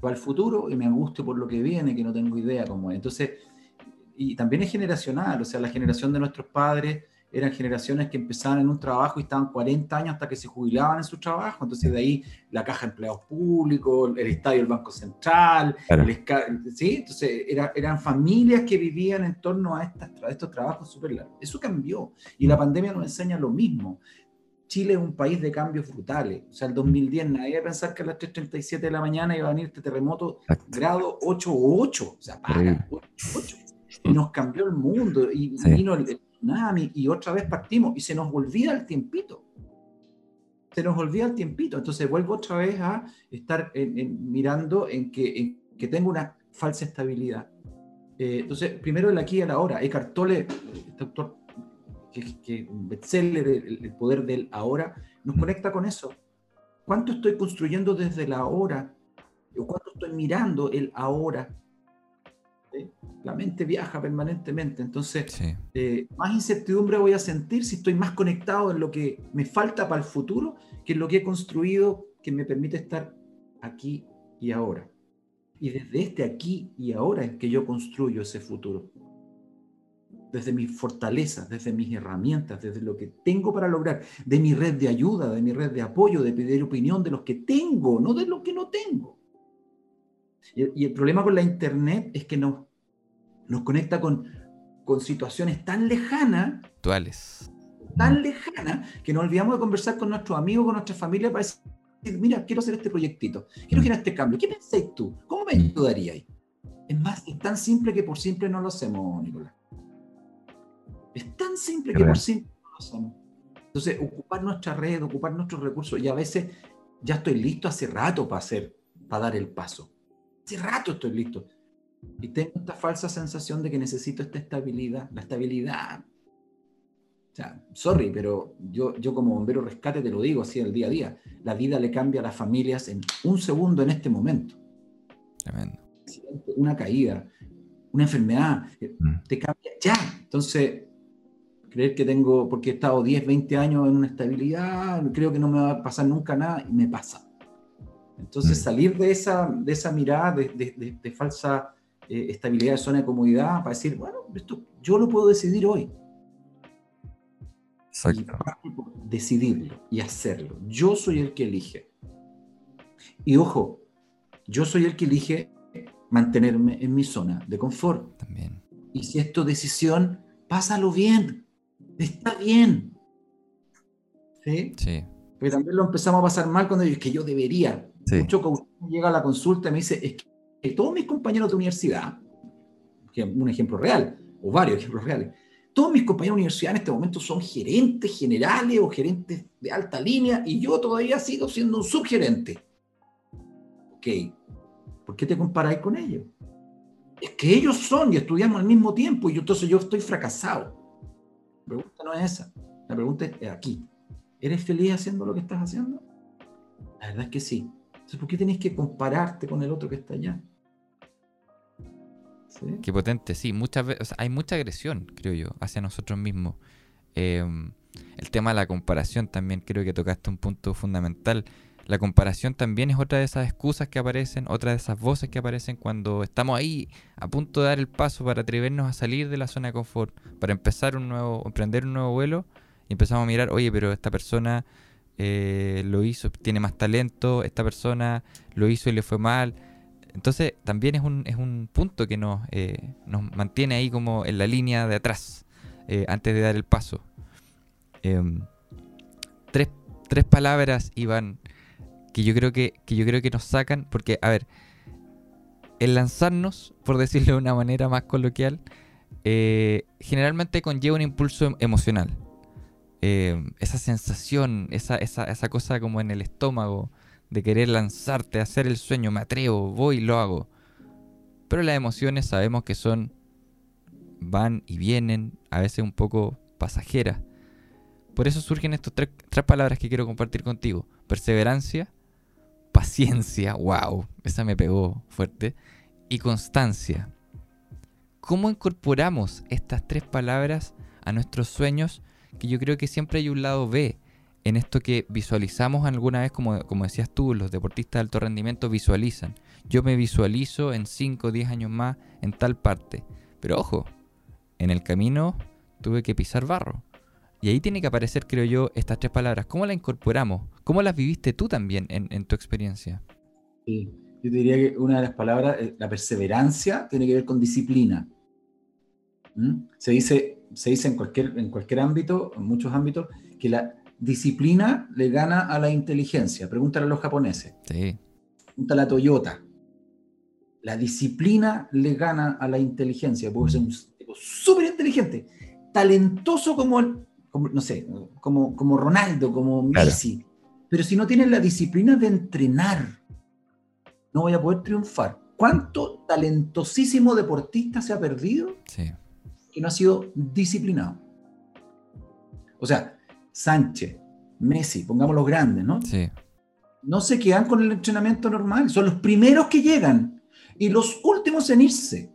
S3: o al futuro y me angustio por lo que viene, que no tengo idea cómo es. Entonces, y también es generacional, o sea, la generación de nuestros padres eran generaciones que empezaban en un trabajo y estaban 40 años hasta que se jubilaban en su trabajo. Entonces de ahí la caja de empleados públicos, el estadio del Banco Central, ¿sí? Entonces eran familias que vivían en torno a, estas, estos trabajos súper largos. Eso cambió y la pandemia nos enseña lo mismo. Chile es un país de cambios brutales. O sea, el 2010 nadie iba a pensar que a las 3.37 de la mañana iba a venir este terremoto grado 8 o 8. O sea, para, 8, 8. Y nos cambió el mundo y vino el, y otra vez partimos y se nos olvida el tiempito. Se nos olvida el tiempito. Entonces vuelvo otra vez a estar mirando en que, que tengo una falsa estabilidad. Eh, entonces, primero el aquí y el ahora. Eckhart Tolle, este autor que, que bestseller, el, el poder del ahora, nos conecta con eso. ¿Cuánto estoy construyendo desde la ahora? ¿O cuánto estoy mirando el ahora? La mente viaja permanentemente, entonces eh, más incertidumbre voy a sentir si estoy más conectado en lo que me falta para el futuro que en lo que he construido que me permite estar aquí y ahora. Y desde este aquí y ahora es que yo construyo ese futuro. Desde mis fortalezas, desde mis herramientas, desde lo que tengo para lograr, de mi red de ayuda, de mi red de apoyo, de pedir opinión de los que tengo, no de los que no tengo. Y, el problema con la Internet es que nos, nos conecta con, con situaciones tan lejanas.
S2: Actuales.
S3: Tan lejanas que nos olvidamos de conversar con nuestros amigos, con nuestra familia para decir, mira, quiero hacer este proyectito, quiero generar este cambio. ¿Qué pensáis tú? ¿Cómo me ayudaríais? Es más, es tan simple que por simple no lo hacemos, Nicolás. Es tan simple que por simple no lo hacemos. Entonces, ocupar nuestra red, ocupar nuestros recursos, y a veces ya estoy listo hace rato para hacer, para dar el paso. Hace rato estoy listo. Y tengo esta falsa sensación de que necesito esta estabilidad. La estabilidad. O sea, sorry, pero yo, yo como bombero rescate te lo digo así el día a día. La vida le cambia a las familias en un segundo en este momento.
S2: Tremendo.
S3: Una caída, una enfermedad, eh, mm. te cambia ya. Entonces, creer que tengo, porque he estado 10, 20 años en una estabilidad, creo que no me va a pasar nunca nada y me pasa. Entonces, mm. salir de esa, de esa mirada de, falsa eh, estabilidad de zona de comodidad para decir, bueno, esto yo lo puedo decidir hoy. decidirlo y hacerlo. Yo soy el que elige. Y ojo, yo soy el que elige mantenerme en mi zona de confort.
S2: También.
S3: Y si es tu decisión, pásalo bien. Está bien. ¿Sí?
S2: Sí.
S3: Pero también lo empezamos a pasar mal cuando es que yo debería. Mucho que llega a la consulta y me dice, es que todos mis compañeros de universidad, un ejemplo real, o varios ejemplos reales, todos mis compañeros de universidad en este momento son gerentes generales o gerentes de alta línea y yo todavía sigo siendo un subgerente. Ok, ¿por qué te comparáis con ellos? Es que ellos son y estudiamos al mismo tiempo y yo, entonces yo estoy fracasado. La pregunta no es esa, la pregunta es aquí. ¿Eres feliz haciendo lo que estás haciendo? La verdad es que sí. Entonces, ¿por qué tienes que compararte con el otro que está allá?
S2: Qué potente, sí. Muchas veces, hay mucha agresión, creo yo, hacia nosotros mismos. Em, el tema de la comparación también creo que tocaste un punto fundamental. La comparación también es otra de esas excusas que aparecen, otra de esas voces que aparecen cuando estamos ahí a punto de dar el paso para atrevernos a salir de la zona de confort, para empezar un nuevo, emprender un nuevo vuelo y empezamos a mirar, oye, pero esta persona eh, lo hizo, tiene más talento, esta persona lo hizo y le fue mal. Entonces también es un, es un punto que nos, eh, nos mantiene ahí como en la línea de atrás, eh, antes de dar el paso. Em, tres, tres, palabras, Iván, que yo creo que, que yo creo que nos sacan, porque, a ver, el lanzarnos, por decirlo de una manera más coloquial, generalmente conlleva un impulso emocional. Eh, esa sensación, esa, esa, esa, cosa como en el estómago de querer lanzarte, hacer el sueño, me atrevo, voy lo hago. Pero las emociones sabemos que son, van y vienen, a veces un poco pasajeras. Por eso surgen estas tres palabras que quiero compartir contigo. Perseverancia, paciencia, wow, esa me pegó fuerte, y constancia. ¿Cómo incorporamos estas tres palabras a nuestros sueños que yo creo que siempre hay un lado B en esto que visualizamos alguna vez, como, como decías tú, los deportistas de alto rendimiento visualizan. Yo me visualizo en 5 o 10 años más en tal parte. Pero ojo, en el camino tuve que pisar barro. Y ahí tiene que aparecer, creo yo, estas tres palabras. ¿Cómo las incorporamos? ¿Cómo las viviste tú también en, tu experiencia?
S3: Sí, yo diría que una de las palabras, eh, la perseverancia, tiene que ver con disciplina. ¿Mm? Se dice se dice en cualquier, en cualquier ámbito, en muchos ámbitos, que la disciplina le gana a la inteligencia. Pregúntale a los japoneses.
S2: Sí.
S3: Pregúntale a Toyota. La disciplina le gana a la inteligencia, porque es un tipo súper inteligente, talentoso como, no sé, como, como Ronaldo, como Messi. Pero si no tienes la disciplina de entrenar, no voy a poder triunfar. ¿Cuánto talentosísimo deportista se ha perdido?
S2: Sí
S3: que no ha sido disciplinado. O sea, Sánchez, Messi, pongamos los grandes, ¿no?
S2: Sí.
S3: No se quedan con el entrenamiento normal, son los primeros que llegan y los últimos en irse.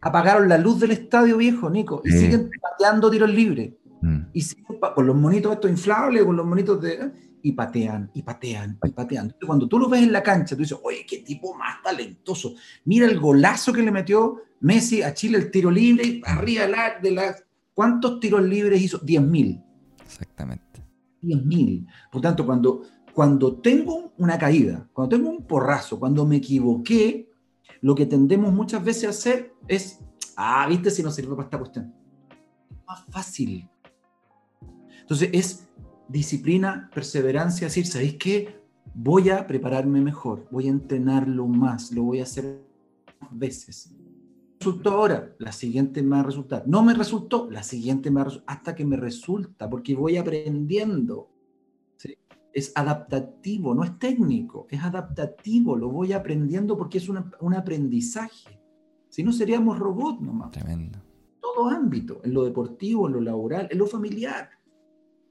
S3: Apagaron la luz del estadio viejo, Nico, y siguen pateando tiros libres. Mm. Y siguen con los monitos estos inflables, con los monitos de y patean, y patean, y patean. Cuando tú lo ves en la cancha, tú dices, oye, qué tipo más talentoso. Mira el golazo que le metió Messi a Chile, el tiro libre, arriba de la... ¿Cuántos tiros libres hizo? 10.000.
S2: Exactamente.
S3: 10.000. Por tanto, cuando, cuando tengo una caída, cuando tengo un porrazo, cuando me equivoqué, lo que tendemos muchas veces a hacer es, ah, viste si no sirve para esta cuestión. Es más fácil. Entonces es disciplina, perseverancia, decir, ¿sabéis qué? Voy a prepararme mejor, voy a entrenarlo más, lo voy a hacer más veces. Resultó ahora, la siguiente me va a resultar. No me resultó, la siguiente me va a resultar, hasta que me resulta, porque voy aprendiendo. Es adaptativo, no es técnico, es adaptativo, lo voy aprendiendo porque es un aprendizaje. Si no, seríamos robots nomás.
S2: Tremendo.
S3: Todo ámbito, en lo deportivo, en lo laboral, en lo familiar.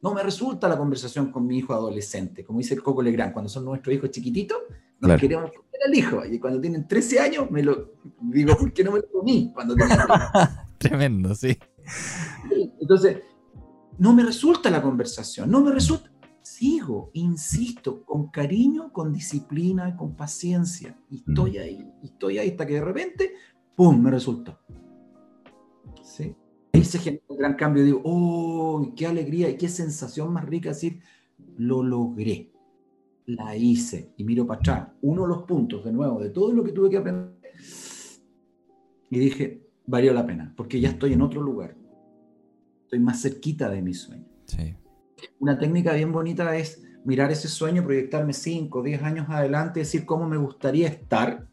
S3: No me resulta la conversación con mi hijo adolescente, como dice el Coco Legrand, cuando son nuestros hijos chiquititos, nos queremos poner al hijo. Y cuando tienen 13 años, me lo digo, ¿por qué no me lo comí? Cuando
S2: Tremendo, sí.
S3: Entonces, no me resulta la conversación, no me resulta. Sigo, insisto, con cariño, con disciplina, con paciencia. Y estoy ahí, y estoy ahí hasta que de repente, ¡pum!, me resultó. Ahí se genera un gran cambio. Digo, oh, qué alegría y qué sensación más rica decir, lo logré, la hice. Y miro para atrás, uno de los puntos, de nuevo, de todo lo que tuve que aprender. Y dije, valió la pena, porque ya estoy en otro lugar. Estoy más cerquita de mi sueño.
S2: Sí.
S3: Una técnica bien bonita es mirar ese sueño, proyectarme 5, 10 años adelante, decir cómo me gustaría estar,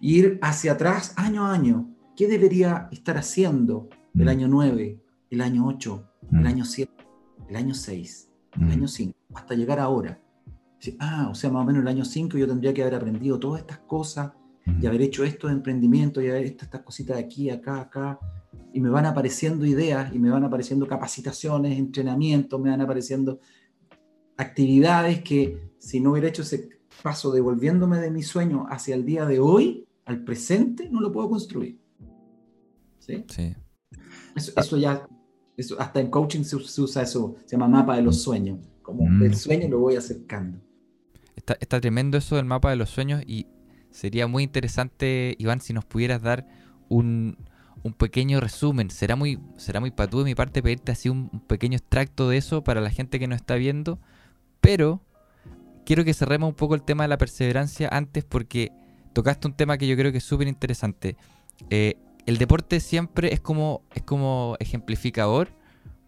S3: ir hacia atrás año a año. ¿Qué debería estar haciendo el
S2: Mm.
S3: año 9, el año 8,
S2: Mm.
S3: el año 7, el año 6, el
S2: Mm.
S3: año 5, hasta llegar ahora? Ah, o sea, más o menos el año 5 yo tendría que haber aprendido todas estas cosas y haber hecho estos emprendimientos y haber hecho estas cositas de aquí, acá, acá. Y me van apareciendo ideas y me van apareciendo capacitaciones, entrenamientos, me van apareciendo actividades que si no hubiera hecho ese paso devolviéndome de mi sueño hacia el día de hoy, al presente, no lo puedo construir. ¿Sí?
S2: Sí.
S3: Eso, eso ya, eso, hasta en coaching se, se usa eso, se llama mapa de los sueños. Como
S2: Mm.
S3: del sueño lo voy acercando.
S2: Está, está tremendo eso del mapa de los sueños y sería muy interesante, Iván, si nos pudieras dar un, un pequeño resumen. Será muy, será muy patú de mi parte pedirte así un, un pequeño extracto de eso para la gente que nos está viendo, pero quiero que cerremos un poco el tema de la perseverancia antes porque tocaste un tema que yo creo que es súper interesante. Eh, el deporte siempre es como, es como ejemplificador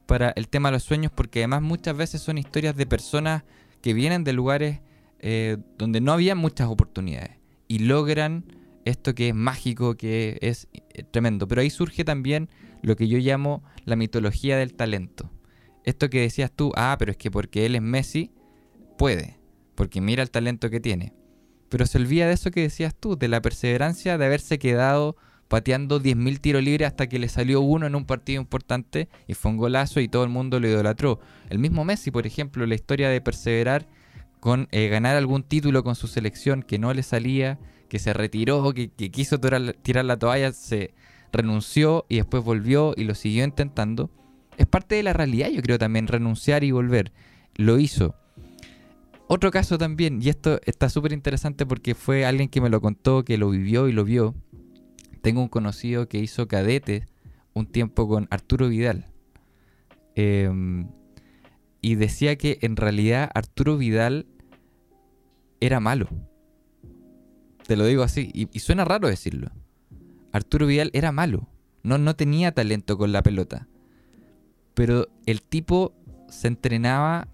S2: para el tema de los sueños porque además muchas veces son historias de personas que vienen de lugares eh, donde no había muchas oportunidades y logran esto que es mágico, que es eh, tremendo. Pero ahí surge también lo que yo llamo la mitología del talento. Esto que decías tú, ah, pero es que porque él es Messi, puede, porque mira el talento que tiene. Pero se olvida de eso que decías tú, de la perseverancia de haberse quedado pateando 10.000 tiros libres hasta que le salió uno en un partido importante y fue un golazo y todo el mundo lo idolatró. El mismo Messi, por ejemplo, la historia de perseverar con eh, ganar algún título con su selección que no le salía, que se retiró, que, que quiso tirar, tirar la toalla, se renunció y después volvió y lo siguió intentando. Es parte de la realidad, yo creo también, renunciar y volver. Lo hizo. Otro caso también, y esto está súper interesante porque fue alguien que me lo contó, que lo vivió y lo vio. Tengo un conocido que hizo cadete un tiempo con Arturo Vidal. Em, y decía que en realidad Arturo Vidal era malo. Te lo digo así, y, suena raro decirlo. Arturo Vidal era malo. No, no tenía talento con la pelota. Pero el tipo se entrenaba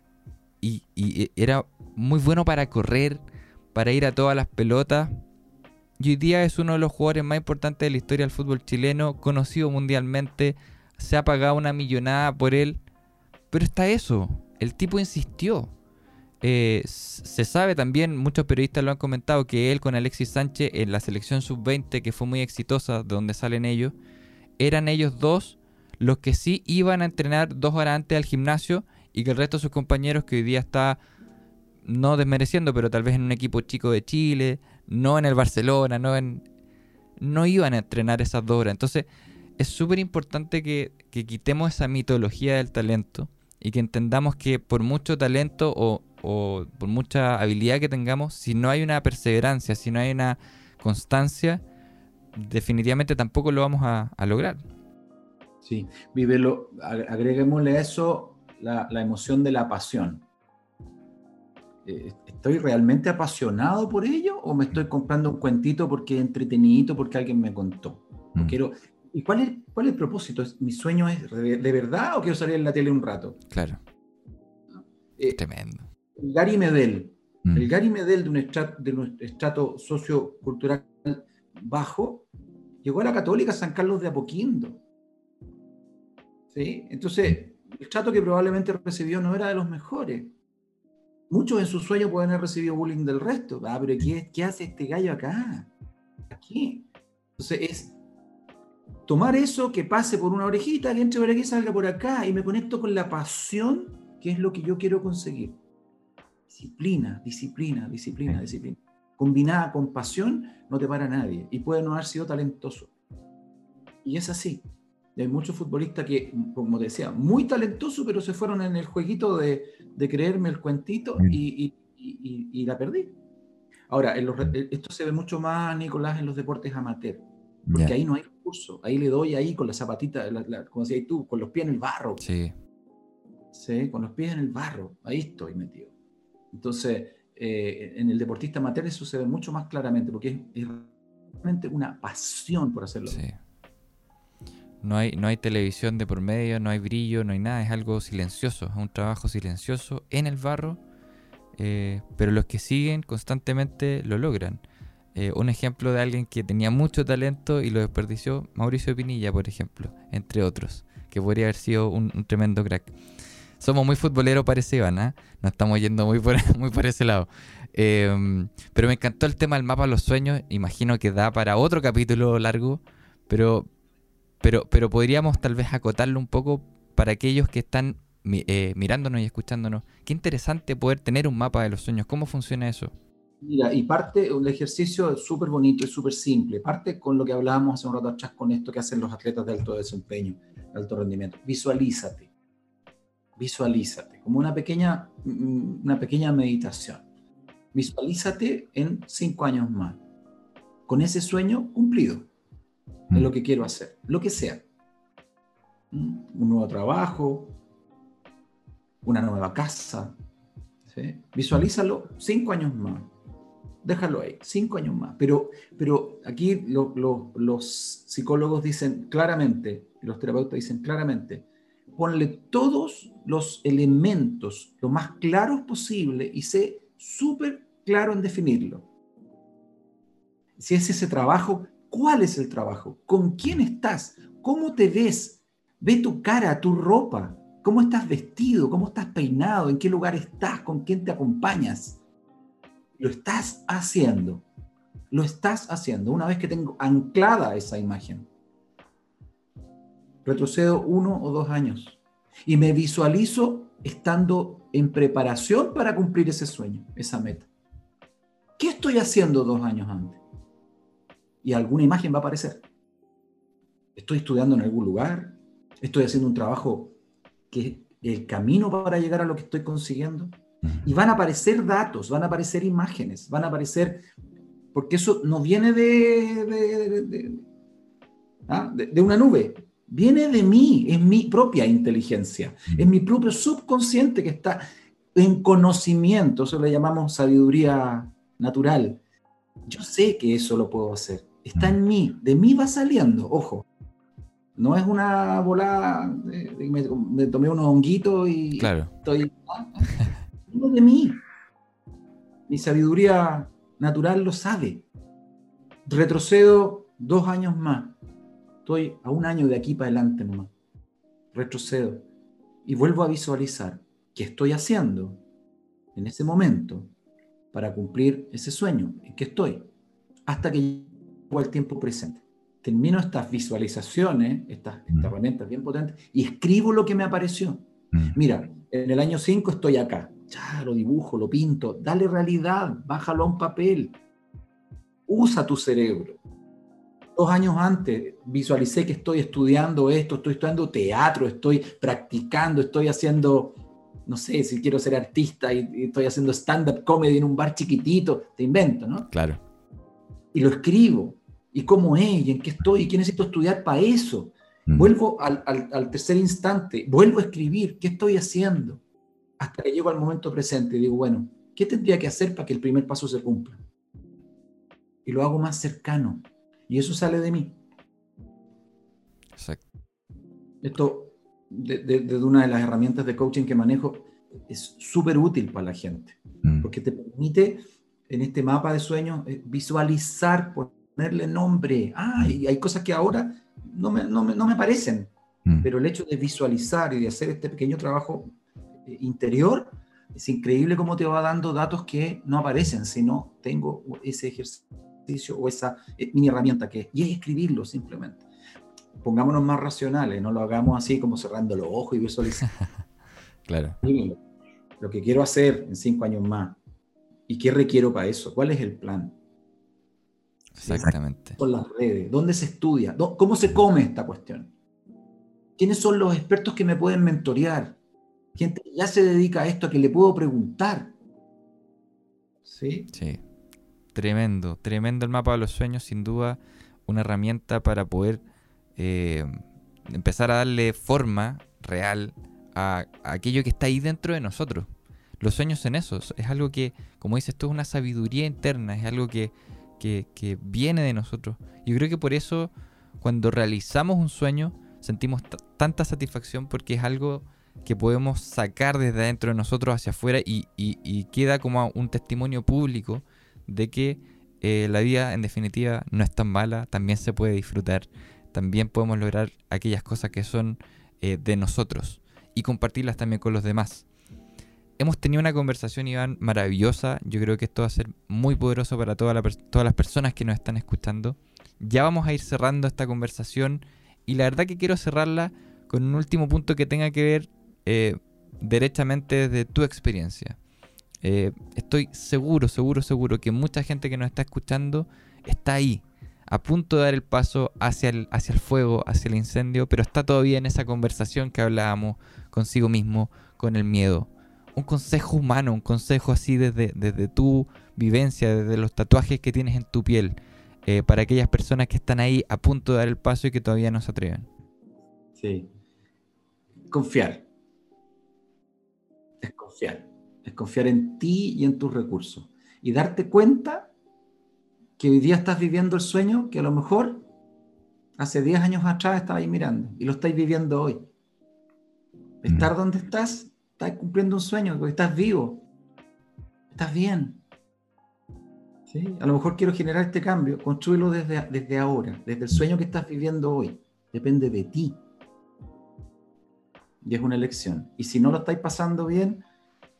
S2: y, y era muy bueno para correr, para ir a todas las pelotas. Y hoy día es uno de los jugadores más importantes de la historia del fútbol chileno, conocido mundialmente. Se ha pagado una millonada por él. Pero está eso. El tipo insistió. Eh, se sabe también, muchos periodistas lo han comentado, que él con Alexis Sánchez en la selección sub-20, que fue muy exitosa, de donde salen ellos, eran ellos dos los que sí iban a entrenar dos horas antes al gimnasio y que el resto de sus compañeros que hoy día está no desmereciendo, pero tal vez en un equipo chico de Chile, no en el Barcelona, no en no iban a entrenar esas dos horas. Entonces, es súper importante que, que quitemos esa mitología del talento y que entendamos que por mucho talento o, o por mucha habilidad que tengamos, si no hay una perseverancia, si no hay una constancia, definitivamente tampoco lo vamos a, lograr.
S3: Sí, vívelo, ag- agreguémosle eso la emoción de la pasión. Eh, ¿Estoy realmente apasionado por ello o me estoy comprando un cuentito porque es entretenido, porque alguien me contó?
S2: Mm.
S3: quiero, ¿Y cuál es, cuál es el propósito? ¿Es- ¿Mi sueño es de, de verdad o quiero salir en la tele un rato?
S2: Claro,
S3: Eh,
S2: tremendo.
S3: el Gary Medel,
S2: Mm.
S3: el Gary Medel de un estrato, de un estrato sociocultural bajo, llegó a la Católica San Carlos de Apoquindo. ¿Sí? Entonces, el trato que probablemente recibió no era de los mejores. Muchos en sus sueños pueden haber recibido bullying del resto. Ah, pero ¿qué, qué hace este gallo acá? Aquí. Entonces, es tomar eso, que pase por una orejita, que entre por aquí, salga por acá, y me conecto con la pasión, que es lo que yo quiero conseguir. Disciplina, disciplina, disciplina, disciplina. Combinada con pasión, no te para nadie. Y puede no haber sido talentoso. Y es así. Hay muchos futbolistas que, como te decía, muy talentosos, pero se fueron en el jueguito de, de creerme el cuentito y, y- y- y- y la perdí. Ahora, en los re- esto se ve mucho más, Nicolás, en los deportes amateur, porque ahí no hay recursos curso. Ahí le doy ahí con la zapatita, como decías tú, con los pies en el barro.
S2: Sí.
S3: Sí, con los pies en el barro. Ahí estoy metido. Entonces, eh, en el deportista amateur eso se ve mucho más claramente, porque es, realmente una pasión por hacerlo.
S2: Sí. No hay, no hay televisión de por medio, no hay brillo, no hay nada, es algo silencioso, es un trabajo silencioso en el barro, eh, pero los que siguen constantemente lo logran. Eh, un ejemplo de alguien que tenía mucho talento y lo desperdició, Mauricio Pinilla, por ejemplo, entre otros, que podría haber sido un, tremendo crack. Somos muy futboleros, parece Iván, ¿eh? nos estamos yendo muy por, muy por ese lado. Em, pero me encantó el tema del mapa de los sueños, imagino que da para otro capítulo largo, pero pero, pero podríamos tal vez acotarlo un poco para aquellos que están eh, mirándonos y escuchándonos. Qué interesante poder tener un mapa de los sueños. ¿Cómo funciona eso?
S3: Mira, y parte, un ejercicio súper bonito y súper simple. Parte con lo que hablábamos hace un rato atrás con esto que hacen los atletas de alto desempeño, de alto rendimiento. Visualízate. Visualízate. Como una pequeña, mm, una pequeña meditación. Visualízate en cinco años más. Con ese sueño cumplido de lo mm. que quiero hacer, lo que sea. Mm, un nuevo trabajo, una nueva casa. Visualízalo cinco años más. Déjalo ahí, cinco años más. Pero, pero aquí los psicólogos dicen claramente, los terapeutas dicen claramente, ponle todos los elementos lo más claros posible y sé súper claro en definirlo. Si es ese trabajo ¿Cuál es el trabajo? ¿Con quién estás? ¿Cómo te ves? Ve tu cara, tu ropa. ¿Cómo estás vestido? ¿Cómo estás peinado? ¿En qué lugar estás? ¿Con quién te acompañas? Lo estás haciendo. Lo estás haciendo. Una vez que tengo anclada esa imagen. Retrocedo uno o dos años y me visualizo estando en preparación para cumplir ese sueño, esa meta. ¿Qué estoy haciendo dos años antes? Y alguna imagen va a aparecer. Estoy estudiando en algún lugar, estoy haciendo un trabajo que es el camino para llegar a lo que estoy consiguiendo. Y van a aparecer datos, van a aparecer imágenes, van a aparecer, porque eso no viene de, de, de, ¿ah? una nube, viene de mí, es mi propia inteligencia, es mi propio subconsciente que está en conocimiento, eso le llamamos sabiduría natural. Yo sé que eso lo puedo hacer está en mí, de mí va saliendo, ojo. No es una volada, me, tomé unos honguitos y
S2: claro.
S3: estoy... de mí. Mi sabiduría natural lo sabe. Retrocedo dos años más. Estoy a un año de aquí para adelante nomás. Retrocedo. Y vuelvo a visualizar qué estoy haciendo en ese momento para cumplir ese sueño en que estoy. Hasta que al tiempo presente. Termino estas visualizaciones, estas, mm. herramientas bien potentes, y escribo lo que me apareció. Mm. Mira, en el año 5 estoy acá. Ya, lo dibujo, lo pinto. Dale realidad, bájalo a un papel. Usa tu cerebro. Dos años antes visualicé que estoy estudiando esto, estoy estudiando teatro, estoy practicando, estoy haciendo, no sé, si quiero ser artista y, y estoy haciendo stand-up comedy en un bar chiquitito, te invento, ¿no?
S2: Claro.
S3: Y lo escribo y cómo es, y en qué estoy, y qué necesito estudiar para eso. Mm. Vuelvo al, al, tercer instante, vuelvo a escribir, ¿qué estoy haciendo? Hasta que llego al momento presente y digo, bueno, ¿qué tendría que hacer para que el primer paso se cumpla? Y lo hago más cercano. Y eso sale de mí.
S2: Exacto.
S3: Esto, desde de, una de las herramientas de coaching que manejo, es súper útil para la gente, mm. porque te permite en este mapa de sueños eh, visualizar, por ponerle nombre. Ah, y hay cosas que ahora no me, no me, no me parecen, mm. pero el hecho de visualizar y de hacer este pequeño trabajo eh, interior, es increíble cómo te va dando datos que no aparecen si no tengo ese ejercicio o esa eh, mini herramienta que es, y es escribirlo simplemente. Pongámonos más racionales, no lo hagamos así como cerrando los ojos y visualizando.
S2: claro.
S3: Lo que quiero hacer en cinco años más. ¿Y qué requiero para eso? ¿Cuál es el plan?
S2: Exactamente.
S3: Con las redes, ¿dónde se estudia? ¿Cómo se come esta cuestión? ¿Quiénes son los expertos que me pueden mentorear? Gente que ya se dedica a esto, a que le puedo preguntar. ¿Sí?
S2: Sí. Tremendo, tremendo el mapa de los sueños, sin duda, una herramienta para poder eh, empezar a darle forma real a, a aquello que está ahí dentro de nosotros. Los sueños en esos es algo que, como dices tú, es una sabiduría interna, es algo que, que, que viene de nosotros. Yo creo que por eso cuando realizamos un sueño sentimos tanta satisfacción porque es algo que podemos sacar desde adentro de nosotros hacia afuera y, y, queda como un testimonio público de que eh, la vida en definitiva no es tan mala, también se puede disfrutar, también podemos lograr aquellas cosas que son eh, de nosotros y compartirlas también con los demás. Hemos tenido una conversación, Iván, maravillosa. Yo creo que esto va a ser muy poderoso para todas las personas que nos están escuchando. Ya vamos a ir cerrando esta conversación y la verdad que quiero cerrarla con un último punto que tenga que ver eh, derechamente de tu experiencia. Eh, estoy seguro, seguro, seguro que mucha gente que nos está escuchando está ahí, a punto de dar el paso hacia el, hacia el fuego, hacia el incendio, pero está todavía en esa conversación que hablábamos consigo mismo, con el miedo. Un consejo humano, un consejo así desde, desde tu vivencia, desde los tatuajes que tienes en tu piel, eh, para aquellas personas que están ahí a punto de dar el paso y que todavía no se atreven.
S3: Sí. Confiar. Es confiar. Es confiar en ti y en tus recursos. Y darte cuenta que hoy día estás viviendo el sueño que a lo mejor hace 10 años atrás estaba ahí mirando y lo estáis viviendo hoy. Estar mm. donde estás, estás cumpliendo un sueño, porque estás vivo, estás bien. A lo mejor quiero generar este cambio, construirlo desde, desde ahora, desde el sueño que estás viviendo hoy. Depende de ti. Y es una elección. Y si no lo estáis pasando bien,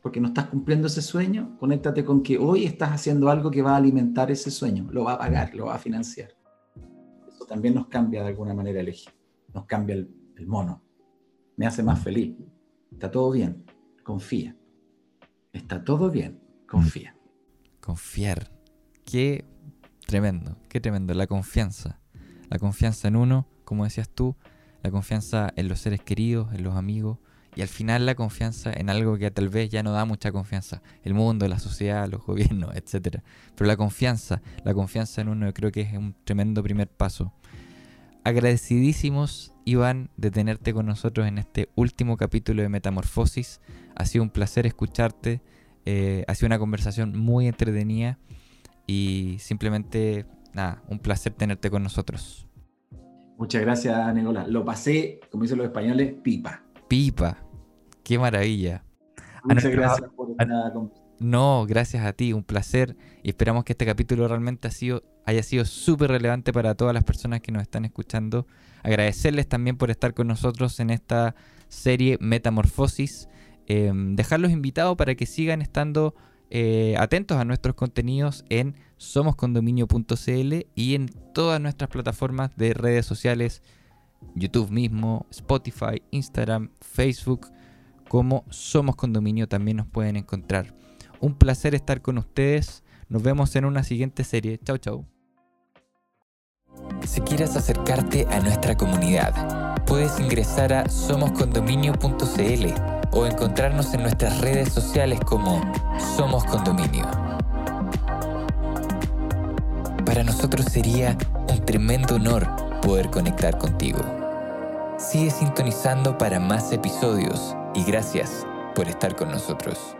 S3: porque no estás cumpliendo ese sueño, conéctate con que hoy estás haciendo algo que va a alimentar ese sueño, lo va a pagar, lo va a financiar. Eso también nos cambia de alguna manera el eje, nos cambia el, el mono, me hace más feliz. Está todo bien, confía. Está todo bien, confía.
S2: Confiar. Qué tremendo, qué tremendo. La confianza. La confianza en uno, como decías tú, la confianza en los seres queridos, en los amigos, y al final la confianza en algo que tal vez ya no da mucha confianza, el mundo, la sociedad, los gobiernos, etc. Pero la confianza, la confianza en uno yo creo que es un tremendo primer paso. Agradecidísimos, Iván, de tenerte con nosotros en este último capítulo de Metamorfosis. Ha sido un placer escucharte, eh, ha sido una conversación muy entretenida y simplemente, nada, un placer tenerte con nosotros.
S3: Muchas gracias, Nicolás. Lo pasé, como dicen los españoles, pipa.
S2: Pipa. Qué maravilla.
S3: Muchas gracias por
S2: No, gracias a ti, un placer. Y esperamos que este capítulo realmente ha sido, haya sido súper relevante para todas las personas que nos están escuchando. Agradecerles también por estar con nosotros en esta serie Metamorfosis. Em, dejarlos invitados para que sigan estando eh, atentos a nuestros contenidos en somoscondominio.cl y en todas nuestras plataformas de redes sociales, YouTube mismo, Spotify, Instagram, Facebook, como Somos Condominio también nos pueden encontrar. Un placer estar con ustedes. Nos vemos en una siguiente serie. Chau, chau. Si quieres acercarte a nuestra comunidad, puedes ingresar a somoscondominio.cl o encontrarnos en nuestras redes sociales como Somos Condominio. Para nosotros sería un tremendo honor poder conectar contigo. Sigue sintonizando para más episodios y gracias por estar con nosotros.